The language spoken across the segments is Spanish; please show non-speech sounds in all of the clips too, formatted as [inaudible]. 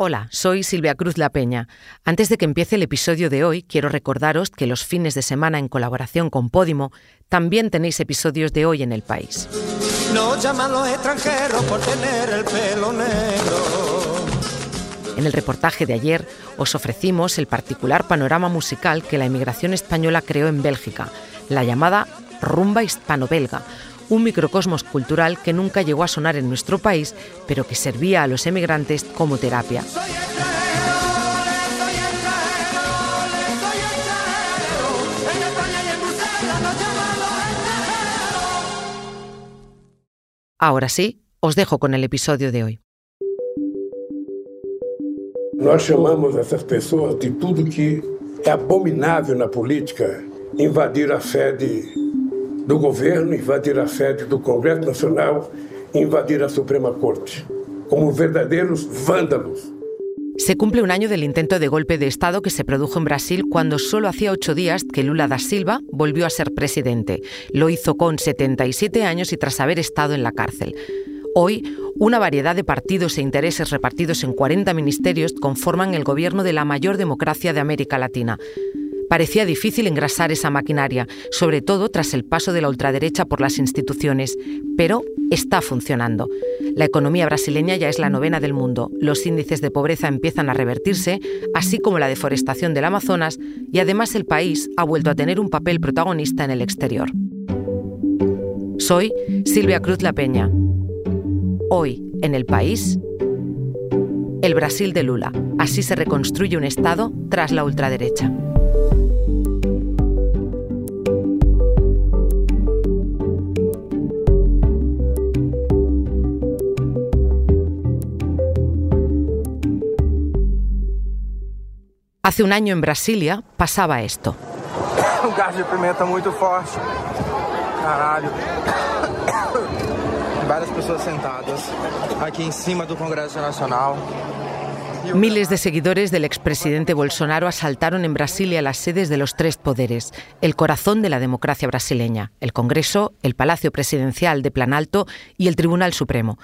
Hola, soy Silvia Cruz La Peña. Antes de que empiece el episodio de hoy, quiero recordaros que los fines de semana en colaboración con Podimo también tenéis episodios de hoy en el país. No llaman los extranjeros por tener el pelo negro. En el reportaje de ayer os ofrecimos el particular panorama musical que la inmigración española creó en Bélgica, la llamada rumba hispano-belga, un microcosmos cultural que nunca llegó a sonar en nuestro país, pero que servía a los emigrantes como terapia. Ahora sí, os dejo con el episodio de hoy. Nós chamamos essas pessoas de tudo que é abominável na política, invadir a sede do governo, invadir a sede do Congresso Nacional, invadir a Suprema Corte, como verdadeiros vándalos. Se cumple un año del intento de golpe de Estado que se produjo en Brasil cuando solo hacía ocho días que Lula da Silva volvió a ser presidente. Lo hizo con 77 años y tras haber estado en la cárcel. Hoy, una variedad de partidos e intereses repartidos en 40 ministerios conforman el gobierno de la mayor democracia de América Latina. Parecía difícil engrasar esa maquinaria, sobre todo tras el paso de la ultraderecha por las instituciones, pero está funcionando. La economía brasileña ya es la novena del mundo, los índices de pobreza empiezan a revertirse, así como la deforestación del Amazonas, y además el país ha vuelto a tener un papel protagonista en el exterior. Soy Silvia Cruz La Peña. Hoy, en el país, el Brasil de Lula. Así se reconstruye un Estado tras la ultraderecha. Hace un año en Brasilia pasaba esto. Un [coughs] gas de pimenta muy fuerte. Caralho. [coughs] Varias personas sentadas aquí encima del Congreso Nacional. Miles de seguidores del expresidente Bolsonaro asaltaron en Brasilia las sedes de los tres poderes, el corazón de la democracia brasileña, el Congreso, el Palacio Presidencial de Planalto y el Tribunal Supremo.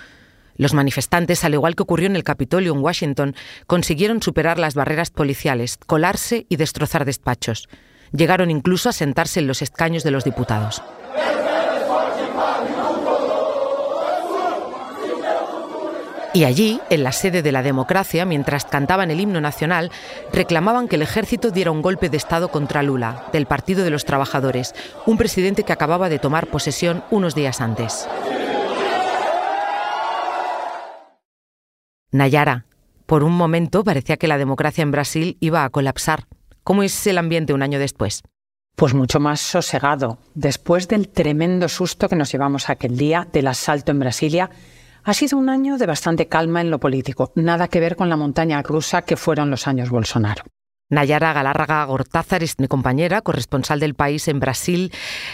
Los manifestantes, al igual que ocurrió en el Capitolio en Washington, consiguieron superar las barreras policiales, colarse y destrozar despachos. Llegaron incluso a sentarse en los escaños de los diputados. Y allí, en la sede de la democracia, mientras cantaban el himno nacional, reclamaban que el ejército diera un golpe de Estado contra Lula, del Partido de los Trabajadores, un presidente que acababa de tomar posesión unos días antes. Nayara, por un momento parecía que la democracia en Brasil iba a colapsar. ¿Cómo es el ambiente un año después? Pues mucho más sosegado. Después del tremendo susto que nos llevamos aquel día del asalto en Brasilia, ha sido un año de bastante calma en lo político, nada que ver con la montaña rusa que fueron los años Bolsonaro. Nayara Galárraga Gortázar es mi compañera, corresponsal del país en Brasil.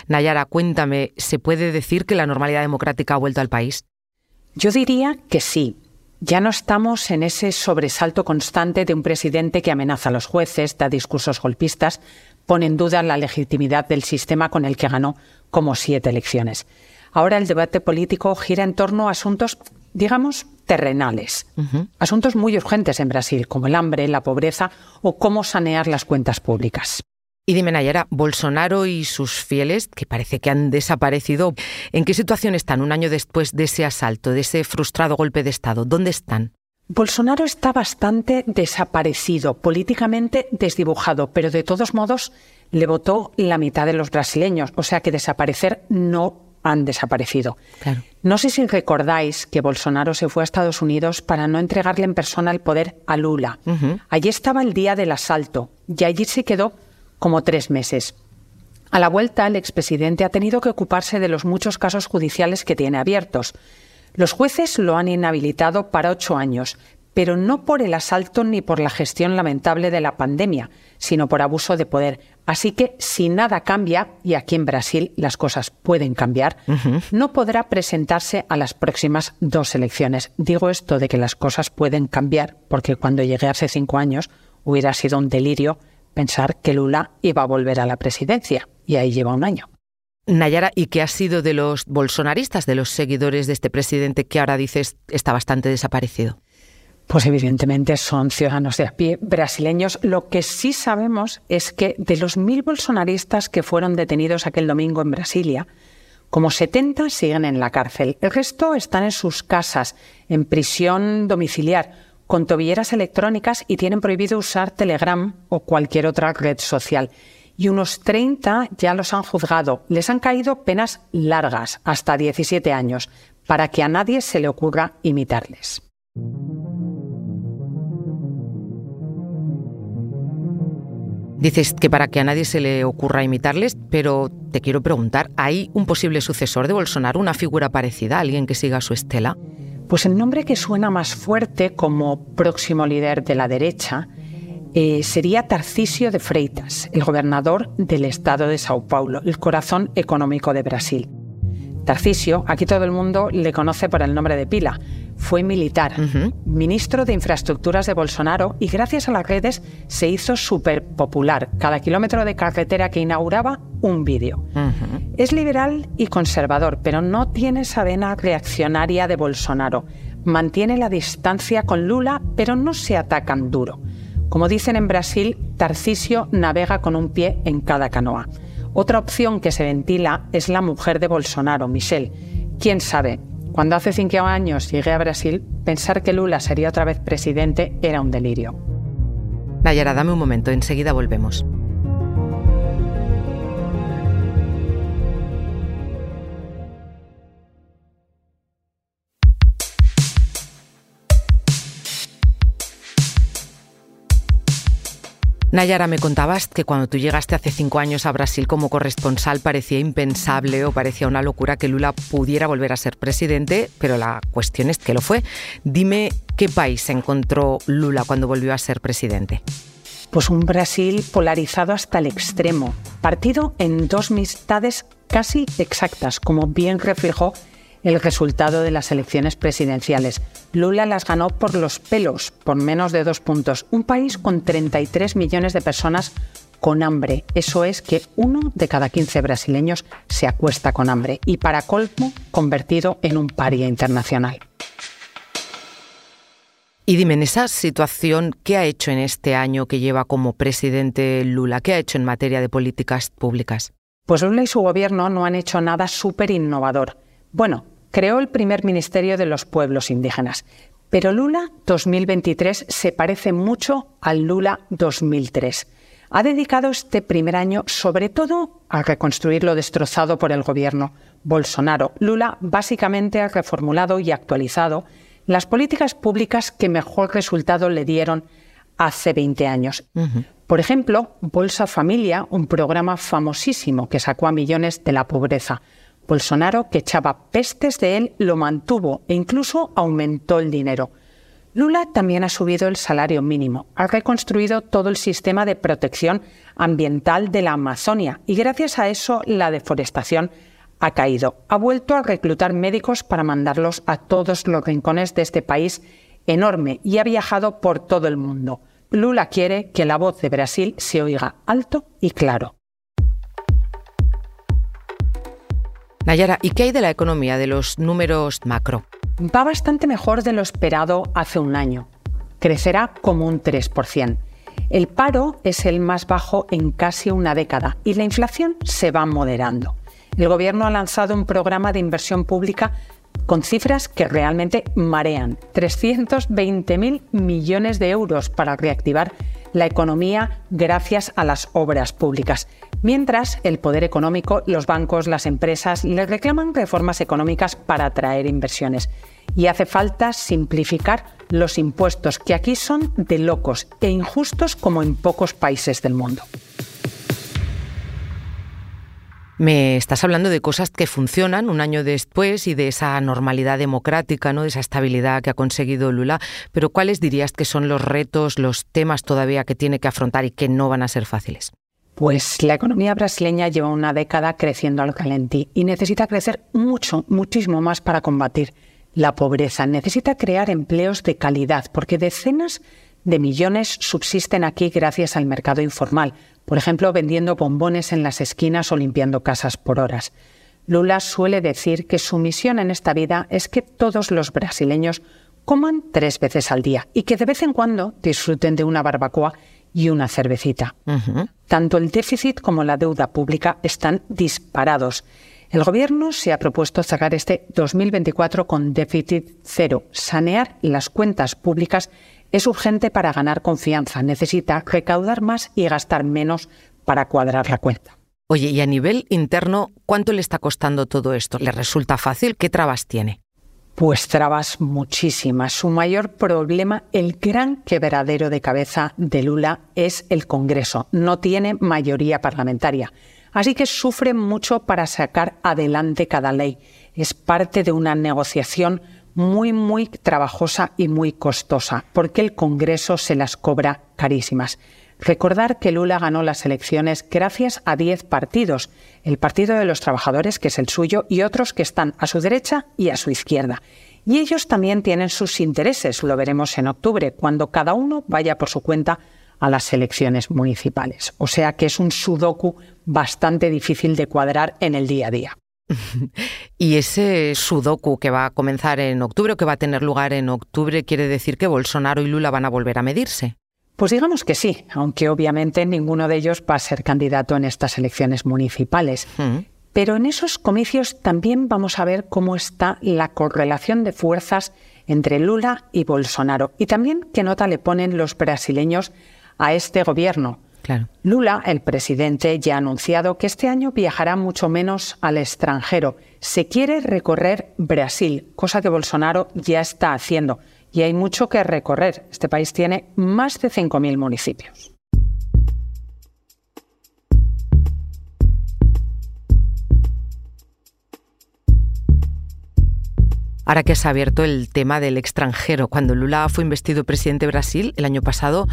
Nayara, cuéntame, ¿se puede decir que la normalidad democrática ha vuelto al país? Yo diría que sí. Ya no estamos en ese sobresalto constante de un presidente que amenaza a los jueces, da discursos golpistas, pone en duda la legitimidad del sistema con el que ganó como siete elecciones. Ahora el debate político gira en torno a asuntos, digamos, terrenales. Asuntos muy urgentes en Brasil, como el hambre, la pobreza o cómo sanear las cuentas públicas. Y dime, Nayara, Bolsonaro y sus fieles, que parece que han desaparecido, ¿en qué situación están un año después de ese asalto, de ese frustrado golpe de Estado? ¿Dónde están? Bolsonaro está bastante desaparecido, políticamente desdibujado, pero de todos modos le votó la mitad de los brasileños, o sea que desaparecer no han desaparecido. No sé si recordáis que Bolsonaro se fue a Estados Unidos para no entregarle en persona el poder a Lula. Allí estaba el día del asalto y allí se quedó como tres meses. A la vuelta, el expresidente ha tenido que ocuparse de los muchos casos judiciales que tiene abiertos. Los jueces lo han inhabilitado para ocho años, pero no por el asalto ni por la gestión lamentable de la pandemia, sino por abuso de poder. Así que si nada cambia, y aquí en Brasil las cosas pueden cambiar, no podrá presentarse a las próximas dos elecciones. Digo esto de que las cosas pueden cambiar porque cuando llegué hace cinco años hubiera sido un delirio pensar que Lula iba a volver a la presidencia, y ahí lleva un año. Nayara, ¿y qué ha sido de los bolsonaristas, de los seguidores de este presidente que ahora dices está bastante desaparecido? Pues evidentemente son ciudadanos de a pie brasileños. Lo que sí sabemos es que de los mil bolsonaristas que fueron detenidos aquel domingo en Brasilia, como 70 siguen en la cárcel. El resto están en sus casas, en prisión domiciliar, con tobilleras electrónicas y tienen prohibido usar Telegram o cualquier otra red social. Y unos 30 ya los han juzgado. Les han caído penas largas, hasta 17 años, para que a nadie se le ocurra imitarles. Dices que para que a nadie se le ocurra imitarles, pero te quiero preguntar, ¿hay un posible sucesor de Bolsonaro, una figura parecida, alguien que siga su estela? Pues el nombre que suena más fuerte como próximo líder de la derecha eh, sería Tarcisio de Freitas, el gobernador del estado de Sao Paulo, el corazón económico de Brasil. Tarcisio, aquí todo el mundo le conoce por el nombre de pila, fue militar, ministro de Infraestructuras de Bolsonaro y gracias a las redes se hizo súper popular. Cada kilómetro de carretera que inauguraba, un vídeo. Es liberal y conservador, pero no tiene esa vena reaccionaria de Bolsonaro. Mantiene la distancia con Lula, pero no se atacan duro. Como dicen en Brasil, Tarcisio navega con un pie en cada canoa. Otra opción que se ventila es la mujer de Bolsonaro, Michelle. ¿Quién sabe? Cuando hace cinco años llegué a Brasil, pensar que Lula sería otra vez presidente era un delirio. Nayara, dame un momento, enseguida volvemos. Nayara, me contabas que cuando tú llegaste hace cinco años a Brasil como corresponsal parecía impensable o parecía una locura que Lula pudiera volver a ser presidente, pero la cuestión es que lo fue. Dime qué país encontró Lula cuando volvió a ser presidente. Pues un Brasil polarizado hasta el extremo, partido en dos mitades casi exactas, como bien reflejó el resultado de las elecciones presidenciales. Lula las ganó por los pelos, por menos de dos puntos. Un país con 33 millones de personas con hambre. Eso es que uno de cada 15 brasileños se acuesta con hambre y para colmo convertido en un paria internacional. Y dime, en esa situación, ¿qué ha hecho en este año que lleva como presidente Lula? ¿Qué ha hecho en materia de políticas públicas? Pues Lula y su gobierno no han hecho nada súper innovador. Bueno, creó el primer Ministerio de los Pueblos Indígenas, pero Lula 2023 se parece mucho al Lula 2003. Ha dedicado este primer año sobre todo a reconstruir lo destrozado por el gobierno Bolsonaro. Lula básicamente ha reformulado y actualizado las políticas públicas que mejor resultado le dieron hace 20 años. Por ejemplo, Bolsa Familia, un programa famosísimo que sacó a millones de la pobreza. Bolsonaro, que echaba pestes de él, lo mantuvo e incluso aumentó el dinero. Lula también ha subido el salario mínimo, ha reconstruido todo el sistema de protección ambiental de la Amazonia y gracias a eso la deforestación ha caído. Ha vuelto a reclutar médicos para mandarlos a todos los rincones de este país enorme y ha viajado por todo el mundo. Lula quiere que la voz de Brasil se oiga alto y claro. Nayara, ¿y qué hay de la economía, de los números macro? Va bastante mejor de lo esperado hace un año. Crecerá como un 3%. El paro es el más bajo en casi una década y la inflación se va moderando. El Gobierno ha lanzado un programa de inversión pública con cifras que realmente marean. 320.000 millones de euros para reactivar la economía gracias a las obras públicas. Mientras, el poder económico, los bancos, las empresas le reclaman reformas económicas para atraer inversiones. Y hace falta simplificar los impuestos, que aquí son de locos e injustos como en pocos países del mundo. Me estás hablando de cosas que funcionan un año después y de esa normalidad democrática, ¿no? de esa estabilidad que ha conseguido Lula, pero ¿cuáles dirías que son los retos, los temas todavía que tiene que afrontar y que no van a ser fáciles? Pues la economía brasileña lleva una década creciendo al calentí y necesita crecer mucho, muchísimo más para combatir la pobreza. Necesita crear empleos de calidad porque decenas de millones subsisten aquí gracias al mercado informal, por ejemplo, vendiendo bombones en las esquinas o limpiando casas por horas. Lula suele decir que su misión en esta vida es que todos los brasileños coman tres veces al día y que de vez en cuando disfruten de una barbacoa y una cervecita. Tanto el déficit como la deuda pública están disparados. El Gobierno se ha propuesto cerrar este 2024 con déficit cero. Sanear las cuentas públicas es urgente para ganar confianza. Necesita recaudar más y gastar menos para cuadrar la cuenta. Oye, y a nivel interno, ¿cuánto le está costando todo esto? ¿Le resulta fácil? ¿Qué trabas tiene? Pues trabas muchísimas. Su mayor problema, el gran quebradero de cabeza de Lula, es el Congreso. No tiene mayoría parlamentaria. Así que sufre mucho para sacar adelante cada ley. Es parte de una negociación muy, muy trabajosa y muy costosa, porque el Congreso se las cobra carísimas. Recordar que Lula ganó las elecciones gracias a 10 partidos, el Partido de los Trabajadores, que es el suyo, y otros que están a su derecha y a su izquierda. Y ellos también tienen sus intereses, lo veremos en octubre, cuando cada uno vaya por su cuenta a las elecciones municipales. O sea que es un sudoku bastante difícil de cuadrar en el día a día. [laughs] y ese sudoku que va a comenzar en octubre o que va a tener lugar en octubre quiere decir que Bolsonaro y Lula van a volver a medirse. Pues digamos que sí, aunque obviamente ninguno de ellos va a ser candidato en estas elecciones municipales. Mm. Pero en esos comicios también vamos a ver cómo está la correlación de fuerzas entre Lula y Bolsonaro y también qué nota le ponen los brasileños a este gobierno. Lula, el presidente, ya ha anunciado que este año viajará mucho menos al extranjero. Se quiere recorrer Brasil, cosa que Bolsonaro ya está haciendo y hay mucho que recorrer. Este país tiene más de 5.000 municipios. Ahora que se ha abierto el tema del extranjero, cuando Lula fue investido presidente de Brasil el año pasado,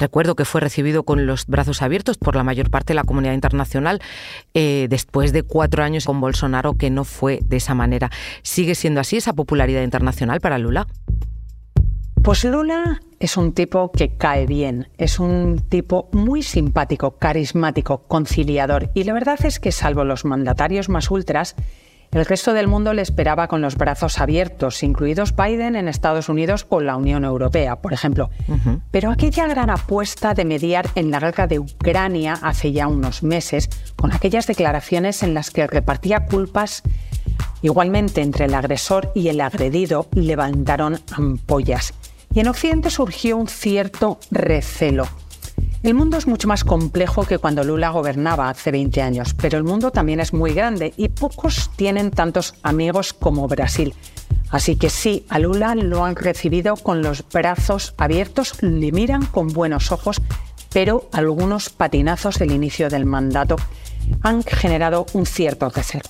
recuerdo que fue recibido con los brazos abiertos por la mayor parte de la comunidad internacional, eh, después de cuatro años con Bolsonaro, que no fue de esa manera. ¿Sigue siendo así esa popularidad internacional para Lula? Pues Lula es un tipo que cae bien, es un tipo muy simpático, carismático, conciliador y la verdad es que salvo los mandatarios más ultras, el resto del mundo le esperaba con los brazos abiertos, incluidos Biden en Estados Unidos o la Unión Europea, por ejemplo. Pero aquella gran apuesta de mediar en la guerra de Ucrania hace ya unos meses, con aquellas declaraciones en las que repartía culpas igualmente entre el agresor y el agredido, levantaron ampollas y en Occidente surgió un cierto recelo. El mundo es mucho más complejo que cuando Lula gobernaba hace 20 años, pero el mundo también es muy grande y pocos tienen tantos amigos como Brasil. Así que sí, a Lula lo han recibido con los brazos abiertos, le miran con buenos ojos, pero algunos patinazos del inicio del mandato han generado un cierto recelo.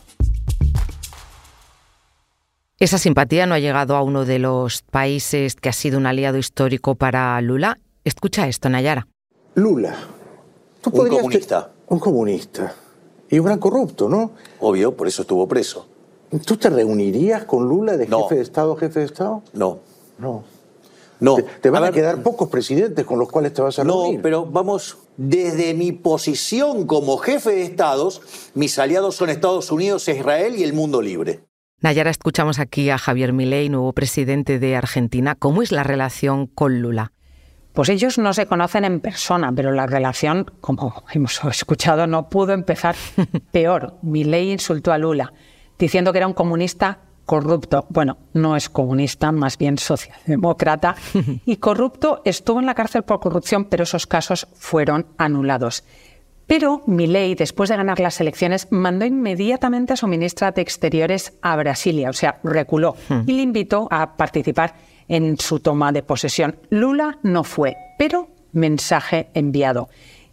Esa simpatía no ha llegado a uno de los países que ha sido un aliado histórico para Lula. Escucha esto, Nayara. Lula. un comunista. Un comunista. Y un gran corrupto, ¿no? Obvio, por eso estuvo preso. ¿Tú te reunirías con Lula de jefe de Estado a jefe de Estado? No. No. No. Te, van a, quedar pocos presidentes con los cuales te vas a reunir. No, pero vamos, desde mi posición como jefe de Estados, mis aliados son Estados Unidos, Israel y el mundo libre. Nayara, escuchamos aquí a Javier Milei, nuevo presidente de Argentina. ¿Cómo es la relación con Lula? Pues ellos no se conocen en persona, pero la relación, como hemos escuchado, no pudo empezar [laughs] peor. Milei insultó a Lula, diciendo que era un comunista corrupto. Bueno, no es comunista, más bien socialdemócrata. [laughs] Y corrupto estuvo en la cárcel por corrupción, pero esos casos fueron anulados. Pero Milei, después de ganar las elecciones, mandó inmediatamente a su ministra de Exteriores a Brasilia, o sea, reculó, hmm. y le invitó a participar en su toma de posesión. Lula no fue, pero mensaje enviado.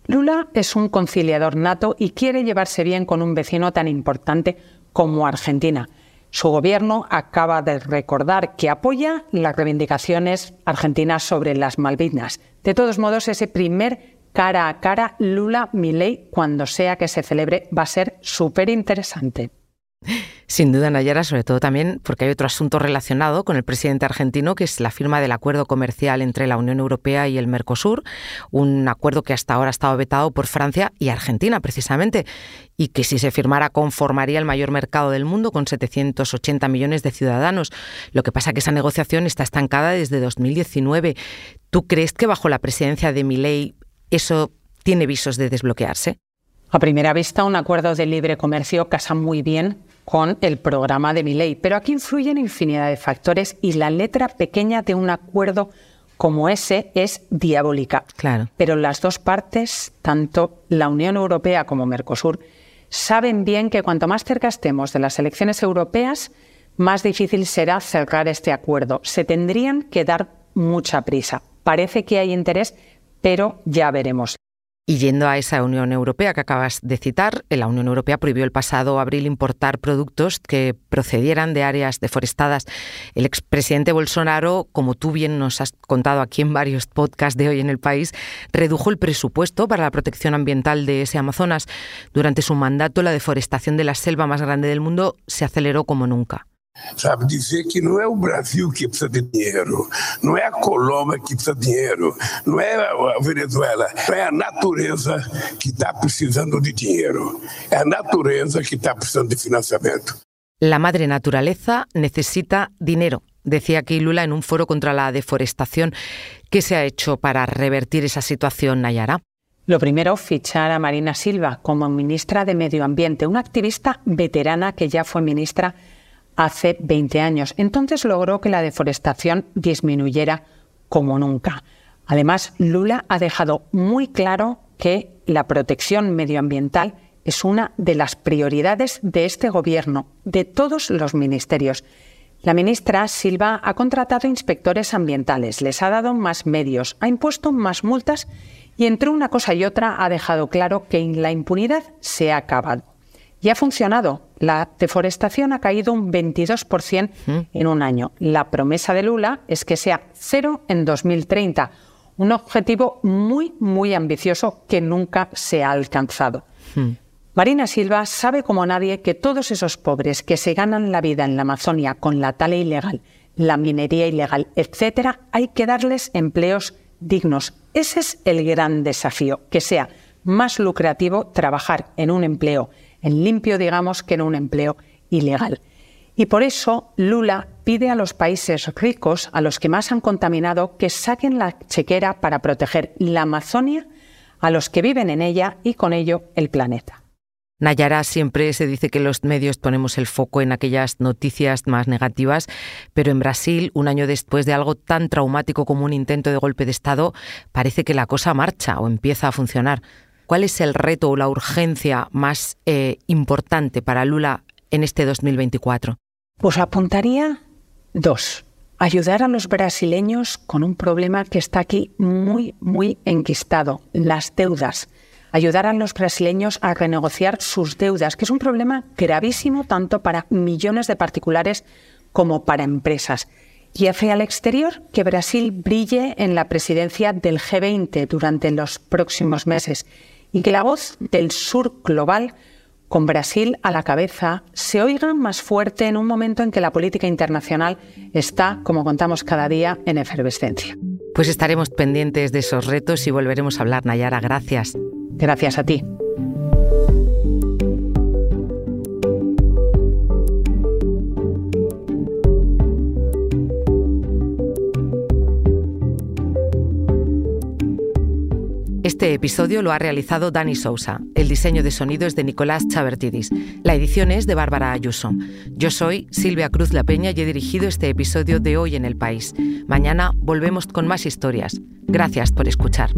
Lula es un conciliador nato y quiere llevarse bien con un vecino tan importante como Argentina. Su gobierno acaba de recordar que apoya las reivindicaciones argentinas sobre las Malvinas. De todos modos, ese primer cara a cara Lula-Milei cuando sea que se celebre va a ser súper interesante. Sin duda, Nayara, sobre todo también porque hay otro asunto relacionado con el presidente argentino, que es la firma del acuerdo comercial entre la Unión Europea y el Mercosur, un acuerdo que hasta ahora ha estado vetado por Francia y Argentina, precisamente, y que si se firmara conformaría el mayor mercado del mundo con 780 millones de ciudadanos. Lo que pasa es que esa negociación está estancada desde 2019. ¿Tú crees que bajo la presidencia de Milei eso tiene visos de desbloquearse? A primera vista, un acuerdo de libre comercio casa muy bien con el programa de mi ley. Pero aquí influyen infinidad de factores y la letra pequeña de un acuerdo como ese es diabólica. Claro. Pero las dos partes, tanto la Unión Europea como Mercosur, saben bien que cuanto más cerca estemos de las elecciones europeas, más difícil será cerrar este acuerdo. Se tendrían que dar mucha prisa. Parece que hay interés, pero ya veremos. Y yendo a esa Unión Europea que acabas de citar, la Unión Europea prohibió el pasado abril importar productos que procedieran de áreas deforestadas. El expresidente Bolsonaro, como tú bien nos has contado aquí en varios podcasts de hoy en el país, redujo el presupuesto para la protección ambiental de ese Amazonas. Durante su mandato, la deforestación de la selva más grande del mundo se aceleró como nunca. Sabe, dizer que não é o Brasil que precisa de dinheiro, não é a Colômbia que precisa de dinheiro, não é a Venezuela, não é a natureza que está precisando de dinheiro, é a natureza que está precisando de financiamento. La madre naturaleza necesita dinero, decía aquí Lula en un foro contra la deforestación. ¿Qué se ha hecho para revertir esa situación, Nayara? Lo primero, fichar a Marina Silva como ministra de Medio Ambiente, una activista veterana que ya fue ministra hace 20 años. Entonces logró que la deforestación disminuyera como nunca. Además, Lula ha dejado muy claro que la protección medioambiental es una de las prioridades de este gobierno, de todos los ministerios. La ministra Silva ha contratado inspectores ambientales, les ha dado más medios, ha impuesto más multas y entre una cosa y otra ha dejado claro que la impunidad se ha acabado. Y ha funcionado. La deforestación ha caído un 22% en un año. La promesa de Lula es que sea cero en 2030, un objetivo muy, muy ambicioso que nunca se ha alcanzado. Marina Silva sabe como nadie que todos esos pobres que se ganan la vida en la Amazonia con la tala ilegal, la minería ilegal, etcétera, hay que darles empleos dignos. Ese es el gran desafío, que sea más lucrativo trabajar en un empleo en limpio, digamos, que en un empleo ilegal. Y por eso Lula pide a los países ricos, a los que más han contaminado, que saquen la chequera para proteger la Amazonia, a los que viven en ella y con ello el planeta. Nayara, siempre se dice que los medios ponemos el foco en aquellas noticias más negativas, pero en Brasil, un año después de algo tan traumático como un intento de golpe de Estado, parece que la cosa marcha o empieza a funcionar. ¿Cuál es el reto o la urgencia más eh, importante para Lula en este 2024? Pues apuntaría dos. Ayudar a los brasileños con un problema que está aquí muy, muy enquistado, las deudas. Ayudar a los brasileños a renegociar sus deudas, que es un problema gravísimo tanto para millones de particulares como para empresas. Y hacia el exterior, que Brasil brille en la presidencia del G20 durante los próximos meses y que la voz del sur global, con Brasil a la cabeza, se oiga más fuerte en un momento en que la política internacional está, como contamos cada día, en efervescencia. Pues estaremos pendientes de esos retos y volveremos a hablar, Nayara. Gracias. Gracias a ti. Este episodio lo ha realizado Dani Sousa. El diseño de sonido es de Nicolás Chavertidis. La edición es de Bárbara Ayuso. Yo soy Silvia Cruz La Peña y he dirigido este episodio de Hoy en el País. Mañana volvemos con más historias. Gracias por escuchar.